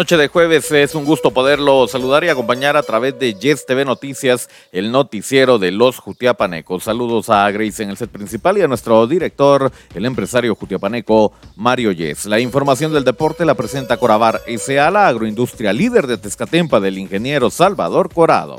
Noche de jueves es un gusto poderlo saludar y acompañar a través de Yes TV Noticias, el noticiero de los Jutiapanecos. Saludos a Grace en el set principal y a nuestro director, el empresario jutiapaneco Mario Yes. La información del deporte la presenta Corabar S.A., la agroindustria líder de Tezcatempa del ingeniero Salvador Corado.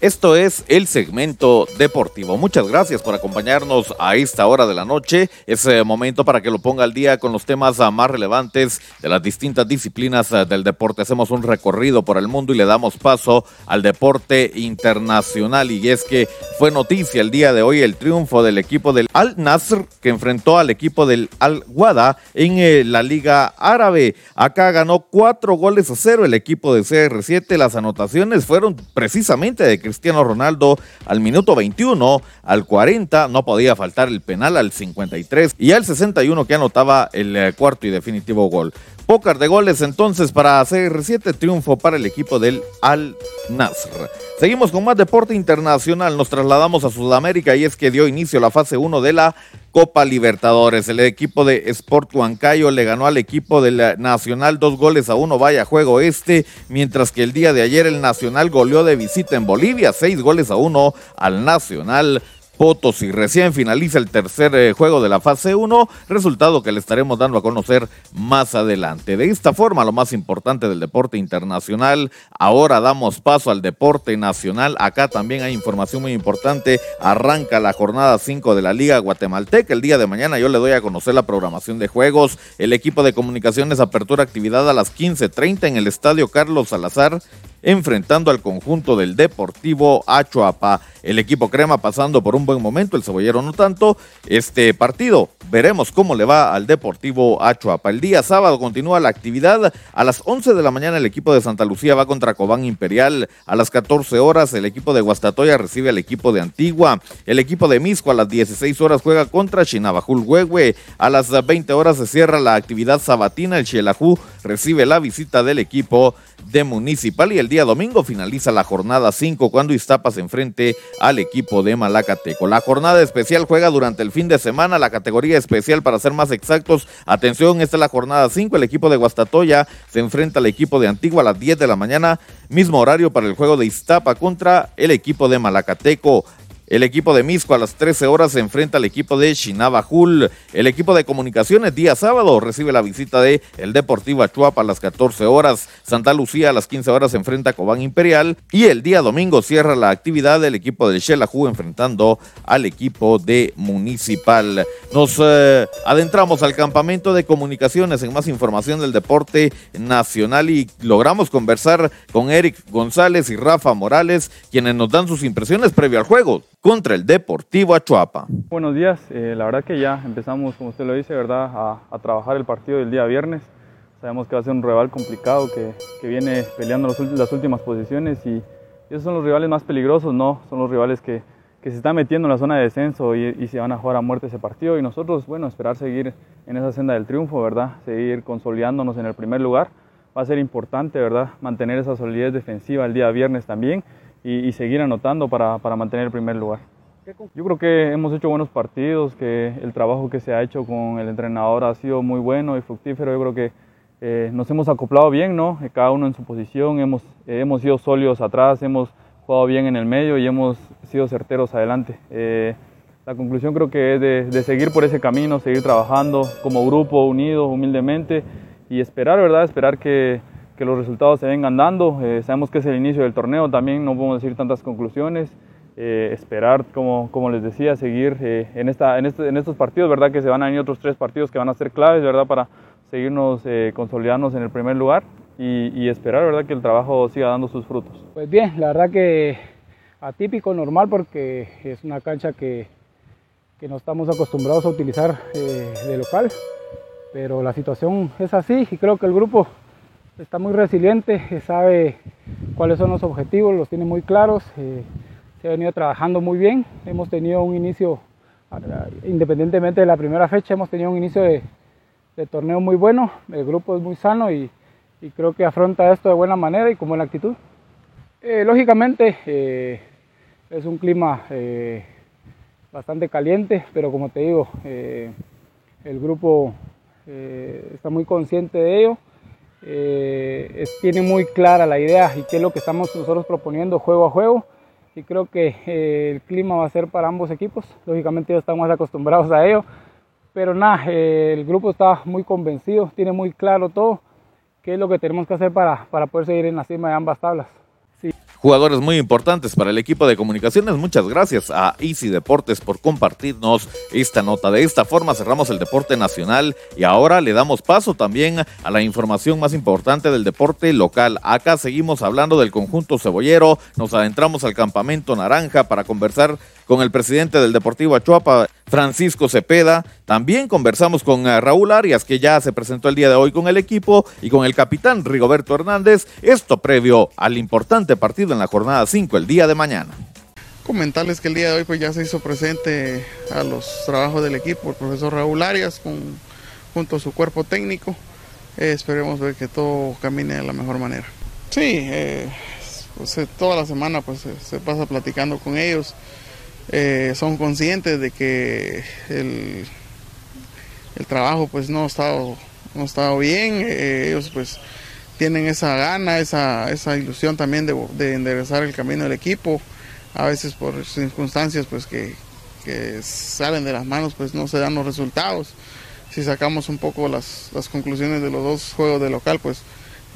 Esto es el segmento deportivo. Muchas gracias por acompañarnos a esta hora de la noche. Es eh, momento para que lo ponga al día con los temas ah, más relevantes de las distintas disciplinas ah, del deporte. Hacemos un recorrido por el mundo y le damos paso al deporte internacional. Y es que fue noticia el día de hoy el triunfo del equipo del Al Nasr que enfrentó al equipo del Al Wada en eh, la Liga Árabe. Acá ganó cuatro goles a cero el equipo de CR7. Las anotaciones fueron precisamente de Cristiano Ronaldo al minuto 21, al 40 no podía faltar el penal al 53 y al 61 que anotaba el eh, cuarto y definitivo gol. Pócar de goles entonces para CR7, triunfo para el equipo del Al Nasr. Seguimos con más deporte internacional, nos trasladamos a Sudamérica y es que dio inicio la fase 1 de la Copa Libertadores. El equipo de Sport Huancayo le ganó al equipo del Nacional dos goles a uno, vaya juego este, mientras que el día de ayer el Nacional goleó de visita en Bolivia, seis goles a uno al Nacional Potosí. Recién finaliza el tercer eh, juego de la fase 1, resultado que le estaremos dando a conocer más adelante. De esta forma, lo más importante del deporte internacional, ahora damos paso al deporte nacional. Acá también hay información muy importante. Arranca la jornada 5 de la Liga Guatemalteca. El día de mañana yo le doy a conocer la programación de juegos. El equipo de comunicaciones apertura actividad a las 15.30 en el Estadio Carlos Salazar enfrentando al conjunto del Deportivo Achuapa. El equipo crema pasando por un buen momento, el cebollero no tanto. Este partido, veremos cómo le va al Deportivo Achuapa. El día sábado continúa la actividad. A las 11 de la mañana el equipo de Santa Lucía va contra Cobán Imperial. A las 14 horas el equipo de Guastatoya recibe al equipo de Antigua. El equipo de Misco a las 16 horas juega contra Chinabajul Huehue. A las 20 horas se cierra la actividad sabatina. El Xelajú recibe la visita del equipo de Municipal y el día domingo finaliza la jornada 5 cuando Iztapas se enfrente al equipo de Malacateco. La jornada especial juega durante el fin de semana, la categoría especial para ser más exactos. Atención, esta es la jornada 5, el equipo de Guastatoya se enfrenta al equipo de Antigua a las 10 de la mañana, mismo horario para el juego de Iztapa contra el equipo de Malacateco. El equipo de Misco a las 13 horas se enfrenta al equipo de Chinabajul. El equipo de comunicaciones día sábado recibe la visita de el Deportivo Achuapa a las 14 horas. Santa Lucía a las 15 horas se enfrenta a Cobán Imperial. Y el día domingo cierra la actividad del equipo de Xelajú enfrentando al equipo de Municipal. Nos eh, adentramos al campamento de comunicaciones en más información del deporte nacional y logramos conversar con Eric González y Rafa Morales, quienes nos dan sus impresiones previo al juego contra el Deportivo Achuapa. Buenos días, eh, la verdad que ya empezamos, como usted lo dice, ¿verdad? A, trabajar el partido del día viernes. Sabemos que va a ser un rival complicado que, que viene peleando las últimas posiciones y, esos son los rivales más peligrosos, ¿no? Son los rivales que, que se están metiendo en la zona de descenso y, y, se van a jugar a muerte ese partido y nosotros, bueno, esperar seguir en esa senda del triunfo, ¿verdad? Seguir consolidándonos en el primer lugar. Va a ser importante, ¿verdad? Mantener esa solidez defensiva el día viernes también y, seguir anotando para, para, mantener el primer lugar. Yo creo que hemos hecho buenos partidos, que el trabajo que se ha hecho con el entrenador ha sido muy bueno y fructífero. Yo creo que eh, nos hemos acoplado bien, ¿no? Eh, cada uno en su posición, hemos, eh, hemos sido sólidos atrás, hemos jugado bien en el medio y hemos sido certeros adelante. la conclusión creo que es de, de, seguir por ese camino, seguir trabajando como grupo, unidos, humildemente y esperar, ¿verdad? Esperar que, que los resultados se vengan dando. Eh, sabemos que es el inicio del torneo, también no podemos decir tantas conclusiones. Eh, esperar, como, como les decía, seguir eh, en, esta, en, este, en, estos partidos, ¿verdad? Que se van a venir otros tres partidos que van a ser claves, ¿verdad? Para seguirnos consolidarnos en el primer lugar y, y, esperar, ¿verdad? Que el trabajo siga dando sus frutos. Pues bien, la verdad que atípico, normal, porque es una cancha que, que no estamos acostumbrados a utilizar eh, de local, pero la situación es así y creo que el grupo está muy resiliente, sabe cuáles son los objetivos, los tiene muy claros, eh, se ha venido trabajando muy bien, hemos tenido un inicio, independientemente de la primera fecha, hemos tenido un inicio de, torneo muy bueno, el grupo es muy sano y, creo que afronta esto de buena manera y con buena actitud. Eh, lógicamente eh, es un clima bastante caliente, pero como te digo, el grupo está muy consciente de ello eh, tiene muy clara la idea y qué es lo que estamos nosotros proponiendo juego a juego. Y creo que eh, el clima va a ser para ambos equipos. Lógicamente ya estamos acostumbrados a ello. Pero nada, eh, el grupo está muy convencido, tiene muy claro todo, qué es lo que tenemos que hacer para, para poder seguir en la cima de ambas tablas jugadores muy importantes para el equipo de comunicaciones. Muchas gracias a Easy Deportes por compartirnos esta nota. De esta forma cerramos el deporte nacional y ahora le damos paso también a la información más importante del deporte local. Acá seguimos hablando del conjunto cebollero, nos adentramos al campamento naranja para conversar con el presidente del Deportivo Achuapa, Francisco Cepeda. También conversamos con eh, Raúl Arias, que ya se presentó el día de hoy con el equipo, y con el capitán Rigoberto Hernández. Esto previo al importante partido en la jornada 5 el día de mañana. Comentarles que el día de hoy pues ya se hizo presente a los trabajos del equipo el profesor Raúl Arias con, junto a su cuerpo técnico. Eh, esperemos ver que todo camine de la mejor manera. Sí, eh, pues, toda la semana pues se pasa platicando con ellos. Eh, son conscientes de que el, el, trabajo pues no ha estado, no ha estado bien, eh, ellos pues tienen esa gana, esa, esa ilusión también de, de, enderezar el camino del equipo, a veces por circunstancias pues que, que, salen de las manos pues no se dan los resultados. Si sacamos un poco las, las conclusiones de los dos juegos de local pues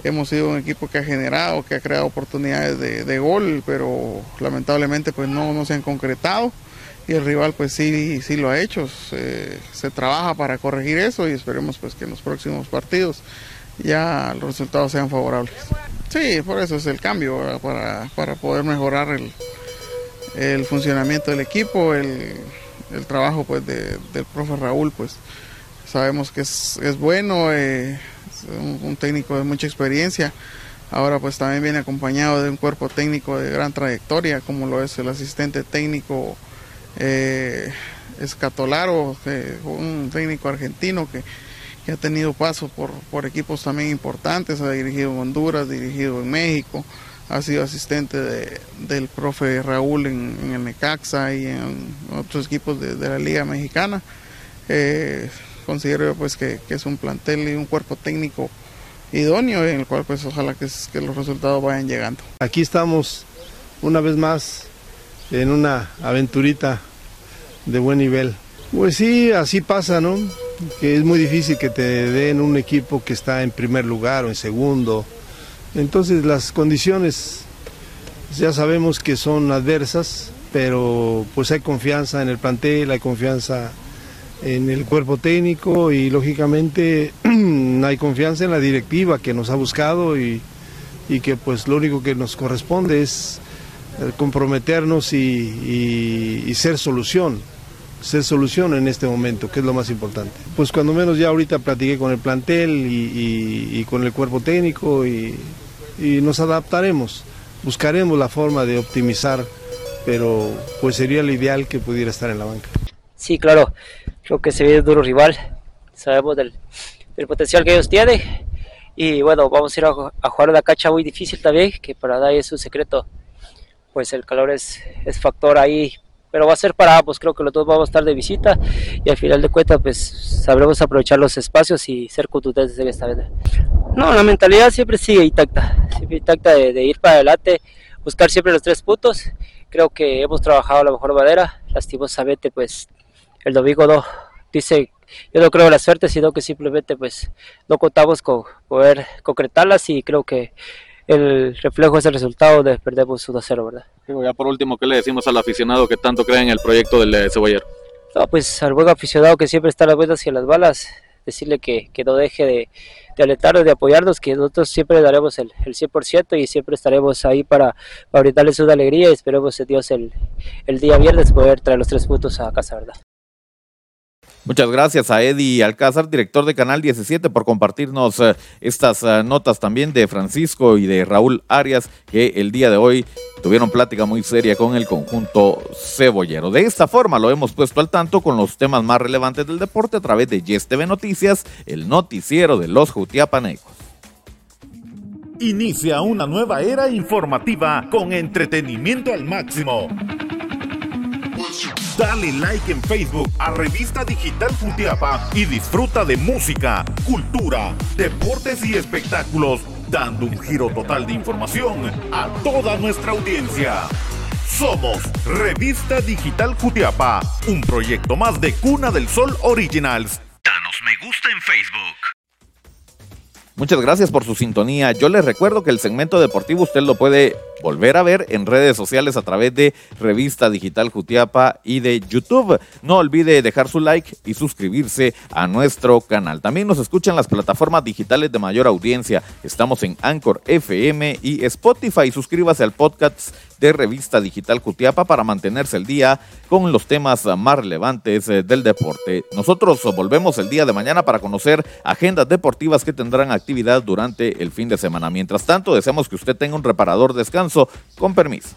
hemos sido un equipo que ha generado, que ha creado oportunidades de, gol, pero lamentablemente pues no, no, se han concretado y el rival pues sí, sí lo ha hecho. Se, trabaja para corregir eso y esperemos pues que en los próximos partidos ya los resultados sean favorables. Sí, por eso es el cambio, para, poder mejorar el, el, funcionamiento del equipo, el, el trabajo pues del profe Raúl pues sabemos que es, es bueno. Eh, un, técnico de mucha experiencia. Ahora pues también viene acompañado de un cuerpo técnico de gran trayectoria, como lo es el asistente técnico eh, Escatolaro, un técnico argentino que, ha tenido paso por, equipos también importantes, ha dirigido en Honduras, dirigido en México, ha sido asistente del profe Raúl en, el Necaxa y en otros equipos de, la Liga Mexicana. Eh, considero pues que, es un plantel y un cuerpo técnico idóneo en el cual pues ojalá que, que los resultados vayan llegando. Aquí estamos una vez más en una aventurita de buen nivel. Pues sí, así pasa, ¿no? Que es muy difícil que te den un equipo que está en primer lugar o en segundo. Entonces las condiciones ya sabemos que son adversas, pero pues hay confianza en el plantel, hay confianza en el cuerpo técnico y lógicamente hay confianza en la directiva que nos ha buscado y, que pues lo único que nos corresponde es eh, comprometernos y, ser solución, ser solución en este momento, que es lo más importante. Pues cuando menos ya ahorita platiqué con el plantel y, con el cuerpo técnico y, nos adaptaremos, buscaremos la forma de optimizar, pero pues sería lo ideal que pudiera estar en la banca. Sí, claro, creo que se ve un duro rival, sabemos del, potencial que ellos tienen. Y bueno, vamos a ir a, jugar una cancha muy difícil también, que para nadie es un secreto, pues el calor es, es factor ahí, pero va a ser para ambos, creo que los dos vamos a estar de visita y al final de cuentas pues sabremos aprovechar los espacios y ser contundentes en esta vez. No, la mentalidad siempre sigue intacta, siempre intacta de, ir para adelante, buscar siempre los tres puntos, creo que hemos trabajado a la mejor manera, lastimosamente pues el domingo no. Dice yo no creo en la suerte sino que simplemente pues no contamos con poder concretarlas y creo que el reflejo es el resultado de perdemos 1-0 verdad ya por último qué le decimos al aficionado que tanto cree en el proyecto del eh, cebollero no pues al buen aficionado que siempre está a las buenas y a las balas decirle que, que no deje de, de alentarnos, de apoyarnos, que nosotros siempre daremos el, el 100% y siempre estaremos ahí para, para brindarles una alegría y esperemos en Dios el, el día viernes poder traer los tres puntos a casa, ¿verdad? Muchas gracias a Eddie Alcázar, director de Canal 17, por compartirnos eh, estas eh, notas también de Francisco y de Raúl Arias, que el día de hoy tuvieron plática muy seria con el conjunto cebollero. De esta forma lo hemos puesto al tanto con los temas más relevantes del deporte a través de Yes TV Noticias, el noticiero de los Jutiapanecos. Inicia una nueva era informativa con entretenimiento al máximo. Dale like en Facebook a Revista Digital Futiapa y disfruta de música, cultura, deportes y espectáculos, dando un giro total de información a toda nuestra audiencia. Somos Revista Digital Jutiapa, un proyecto más de Cuna del Sol Originals. Danos me gusta en Facebook. Muchas gracias por su sintonía. Yo les recuerdo que el segmento deportivo usted lo puede volver a ver en redes sociales a través de Revista Digital Jutiapa y de YouTube. No olvide dejar su like y suscribirse a nuestro canal. También nos escuchan las plataformas digitales de mayor audiencia. Estamos en Anchor FM y Spotify. Suscríbase al podcast de Revista Digital Jutiapa para mantenerse el día con los temas más relevantes eh, del deporte. Nosotros volvemos el día de mañana para conocer agendas deportivas que tendrán actividad durante el fin de semana. Mientras tanto, deseamos que usted tenga un reparador descanso con permiso.